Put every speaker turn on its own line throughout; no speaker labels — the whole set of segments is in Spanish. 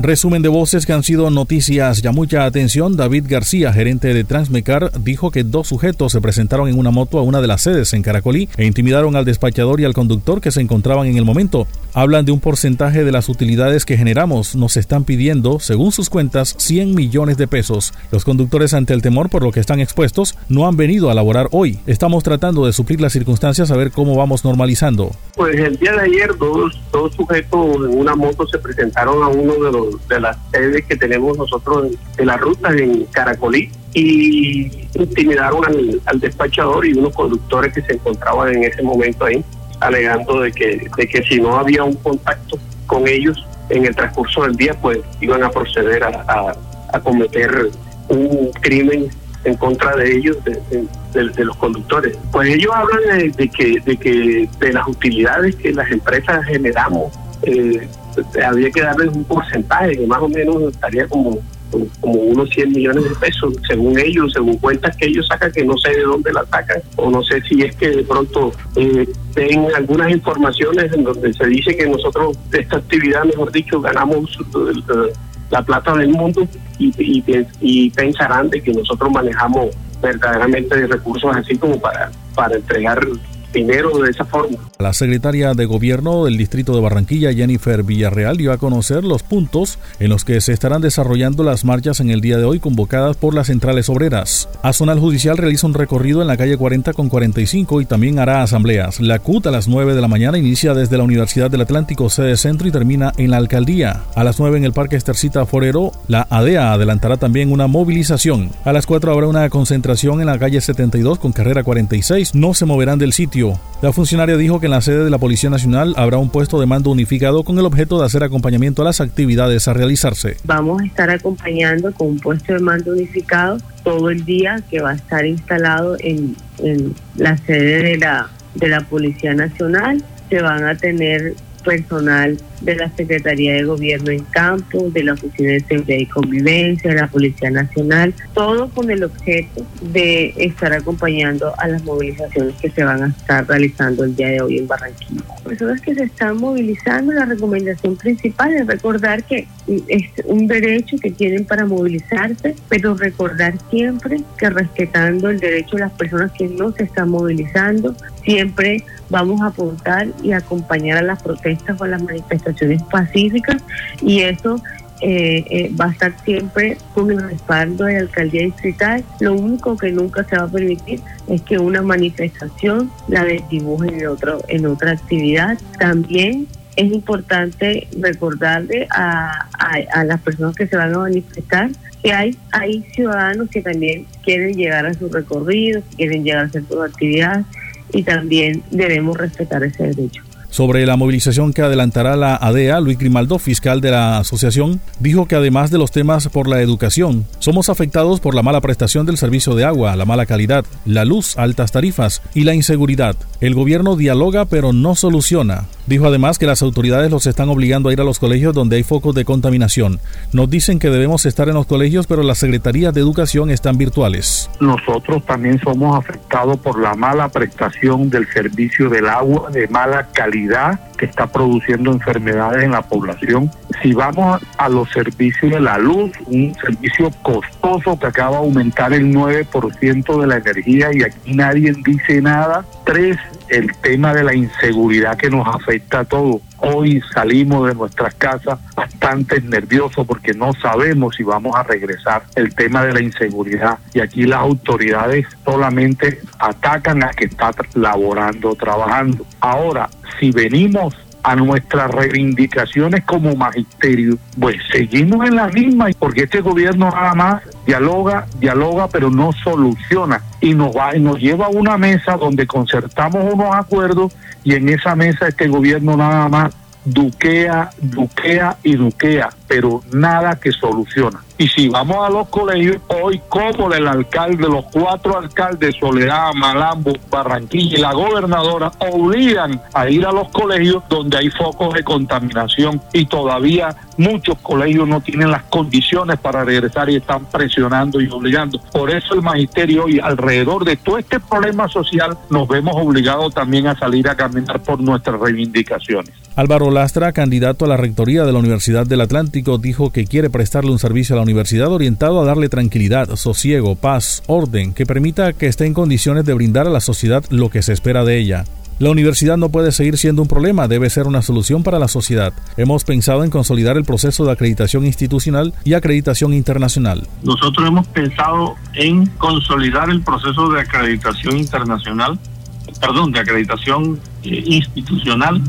Resumen de voces que han sido noticias. Ya mucha atención. David García, gerente de Transmecar, dijo que dos sujetos se presentaron en una moto a una de las sedes en Caracolí e intimidaron al despachador y al conductor que se encontraban en el momento. Hablan de un porcentaje de las utilidades que generamos. Nos están pidiendo, según sus cuentas, 100 millones de pesos. Los conductores, ante el temor por lo que están expuestos, no han venido a laborar hoy. Estamos tratando de suplir las circunstancias a ver cómo vamos normalizando.
Pues el día de ayer dos, dos sujetos en una moto se presentaron a uno de los de las sedes que tenemos nosotros en, la ruta en Caracolí y intimidaron al, despachador y unos conductores que se encontraban en ese momento ahí, alegando de que, de que si no había un contacto con ellos en el transcurso del día, pues iban a proceder a, cometer un crimen en contra de ellos, de, los conductores. Pues ellos hablan de, que, de que de las utilidades que las empresas generamos eh, había que darles un porcentaje que más o menos estaría como, como unos 100 millones de pesos, según ellos, según cuentas que ellos sacan, que no sé de dónde la sacan, o no sé si es que de pronto eh, ven algunas informaciones en donde se dice que nosotros de esta actividad, mejor dicho, ganamos la plata del mundo y, y, y pensarán de que nosotros manejamos verdaderamente recursos así como para, para entregar dinero de esa forma.
La secretaria de Gobierno del Distrito de Barranquilla, Jennifer Villarreal, dio a conocer los puntos en los que se estarán desarrollando las marchas en el día de hoy convocadas por las centrales obreras. Azonal Judicial realiza un recorrido en la calle 40 con 45 y también hará asambleas. La CUT a las 9 de la mañana inicia desde la Universidad del Atlántico, sede centro, y termina en la alcaldía. A las 9 en el Parque Estercita Forero, la ADEA adelantará también una movilización. A las 4 habrá una concentración en la calle 72 con carrera 46. No se moverán del sitio la funcionaria dijo que en la sede de la Policía Nacional habrá un puesto de mando unificado con el objeto de hacer acompañamiento a las actividades a realizarse.
Vamos a estar acompañando con un puesto de mando unificado todo el día que va a estar instalado en, la sede de la, de la Policía Nacional. Se van a tener personal de la Secretaría de Gobierno en campo, de la Oficina de Seguridad y Convivencia, de la Policía Nacional, todo con el objeto de estar acompañando a las movilizaciones que se van a estar realizando el día de hoy en Barranquilla. Personas que se están movilizando, la recomendación principal es recordar que es un derecho que tienen para movilizarse, pero recordar siempre que respetando el derecho de las personas que no se están movilizando, siempre vamos a apuntar y acompañar a las protestas o a las manifestaciones pacíficas y eso eh, eh, va a estar siempre con el respaldo de la alcaldía distrital. Lo único que nunca se va a permitir es que una manifestación la desdibujen en, otro, en otra actividad. También es importante recordarle a, las personas que se van a manifestar que hay, hay ciudadanos que también quieren llegar a su recorrido, quieren llegar a hacer sus actividades y también debemos respetar ese derecho.
Sobre la movilización que adelantará la ADEA, Luis Grimaldo, fiscal de la asociación, dijo que además de los temas por la educación, somos afectados por la mala prestación del servicio de agua, la mala calidad, la luz, altas tarifas y la inseguridad. El gobierno dialoga pero no soluciona. Dijo además que las autoridades los están obligando a ir a los colegios donde hay focos de contaminación. Nos dicen que debemos estar en los colegios, pero las secretarías de educación están virtuales.
Nosotros también somos afectados por la mala prestación del servicio del agua de mala calidad que está produciendo enfermedades en la población. Si vamos a los servicios de la luz, un servicio costoso que acaba de aumentar el 9% de la energía y aquí nadie dice nada. Tres, el tema de la inseguridad que nos afecta a todos. Hoy salimos de nuestras casas bastante nerviosos porque no sabemos si vamos a regresar. El tema de la inseguridad y aquí las autoridades solamente atacan a que está laborando, trabajando. Ahora, si venimos a nuestras reivindicaciones como magisterio, pues seguimos en la misma, porque este gobierno nada más dialoga, dialoga, pero no soluciona y nos va y nos lleva a una mesa donde concertamos unos acuerdos y en esa mesa este gobierno nada más duquea, duquea y duquea, pero nada que soluciona. Y si vamos a los colegios, hoy como el alcalde, los cuatro alcaldes, Soledad, Malambo, Barranquilla y la gobernadora, obligan a ir a los colegios donde hay focos de contaminación y todavía muchos colegios no tienen las condiciones para regresar y están presionando y obligando. Por eso el magisterio hoy alrededor de todo este problema social nos vemos obligados también a salir a caminar por nuestras reivindicaciones.
Álvaro Lastra, candidato a la rectoría de la Universidad del Atlántico, dijo que quiere prestarle un servicio a la universidad orientado a darle tranquilidad, sosiego, paz, orden, que permita que esté en condiciones de brindar a la sociedad lo que se espera de ella. La universidad no puede seguir siendo un problema, debe ser una solución para la sociedad. Hemos pensado en consolidar el proceso de acreditación institucional y acreditación internacional.
Nosotros hemos pensado en consolidar el proceso de acreditación internacional, perdón, de acreditación eh, institucional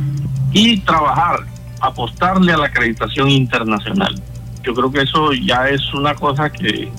y trabajar, apostarle a la acreditación internacional. Yo creo que eso ya es una cosa que,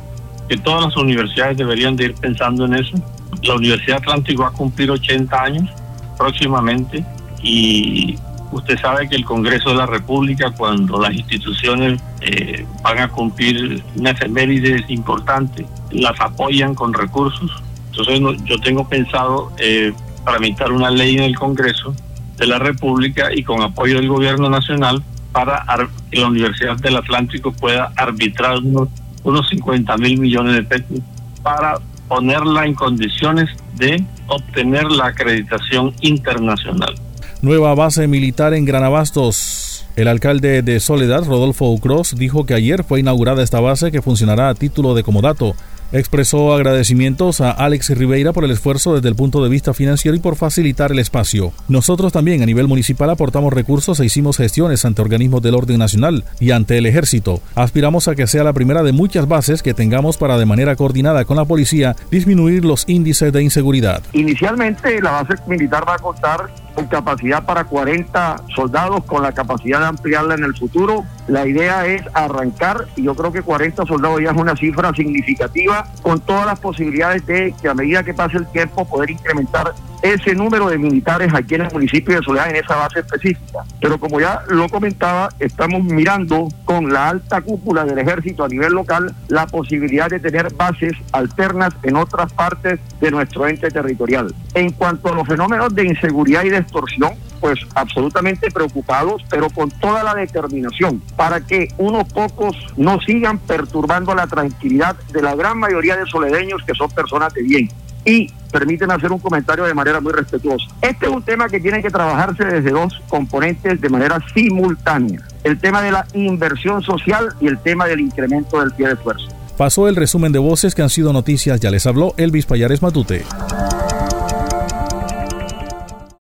que todas las universidades deberían de ir pensando en eso. La Universidad Atlántico va a cumplir 80 años próximamente y usted sabe que el Congreso de la República, cuando las instituciones eh, van a cumplir una efeméride importante, las apoyan con recursos. Entonces yo tengo pensado eh, tramitar una ley en el Congreso de la República y con apoyo del Gobierno Nacional para que la Universidad del Atlántico pueda arbitrar unos, unos 50 mil millones de pesos para ponerla en condiciones de obtener la acreditación internacional.
Nueva base militar en Granabastos. El alcalde de Soledad, Rodolfo Ucros, dijo que ayer fue inaugurada esta base que funcionará a título de comodato Expresó agradecimientos a Alex Ribeira por el esfuerzo desde el punto de vista financiero y por facilitar el espacio. Nosotros también a nivel municipal aportamos recursos e hicimos gestiones ante organismos del orden nacional y ante el ejército. Aspiramos a que sea la primera de muchas bases que tengamos para de manera coordinada con la policía disminuir los índices de inseguridad.
Inicialmente la base militar va a contar con capacidad para 40 soldados, con la capacidad de ampliarla en el futuro. La idea es arrancar, y yo creo que 40 soldados ya es una cifra significativa, con todas las posibilidades de que a medida que pase el tiempo poder incrementar ese número de militares aquí en el municipio de Soledad en esa base específica. Pero como ya lo comentaba, estamos mirando con la alta cúpula del ejército a nivel local la posibilidad de tener bases alternas en otras partes de nuestro ente territorial. En cuanto a los fenómenos de inseguridad y de extorsión, pues absolutamente preocupados, pero con toda la determinación para que unos pocos no sigan perturbando la tranquilidad de la gran mayoría de soledeños que son personas de bien. Y permiten hacer un comentario de manera muy respetuosa. Este es un tema que tiene que trabajarse desde dos componentes de manera simultánea. El tema de la inversión social y el tema del incremento del pie de esfuerzo.
Pasó el resumen de voces que han sido noticias. Ya les habló Elvis Payares Matute.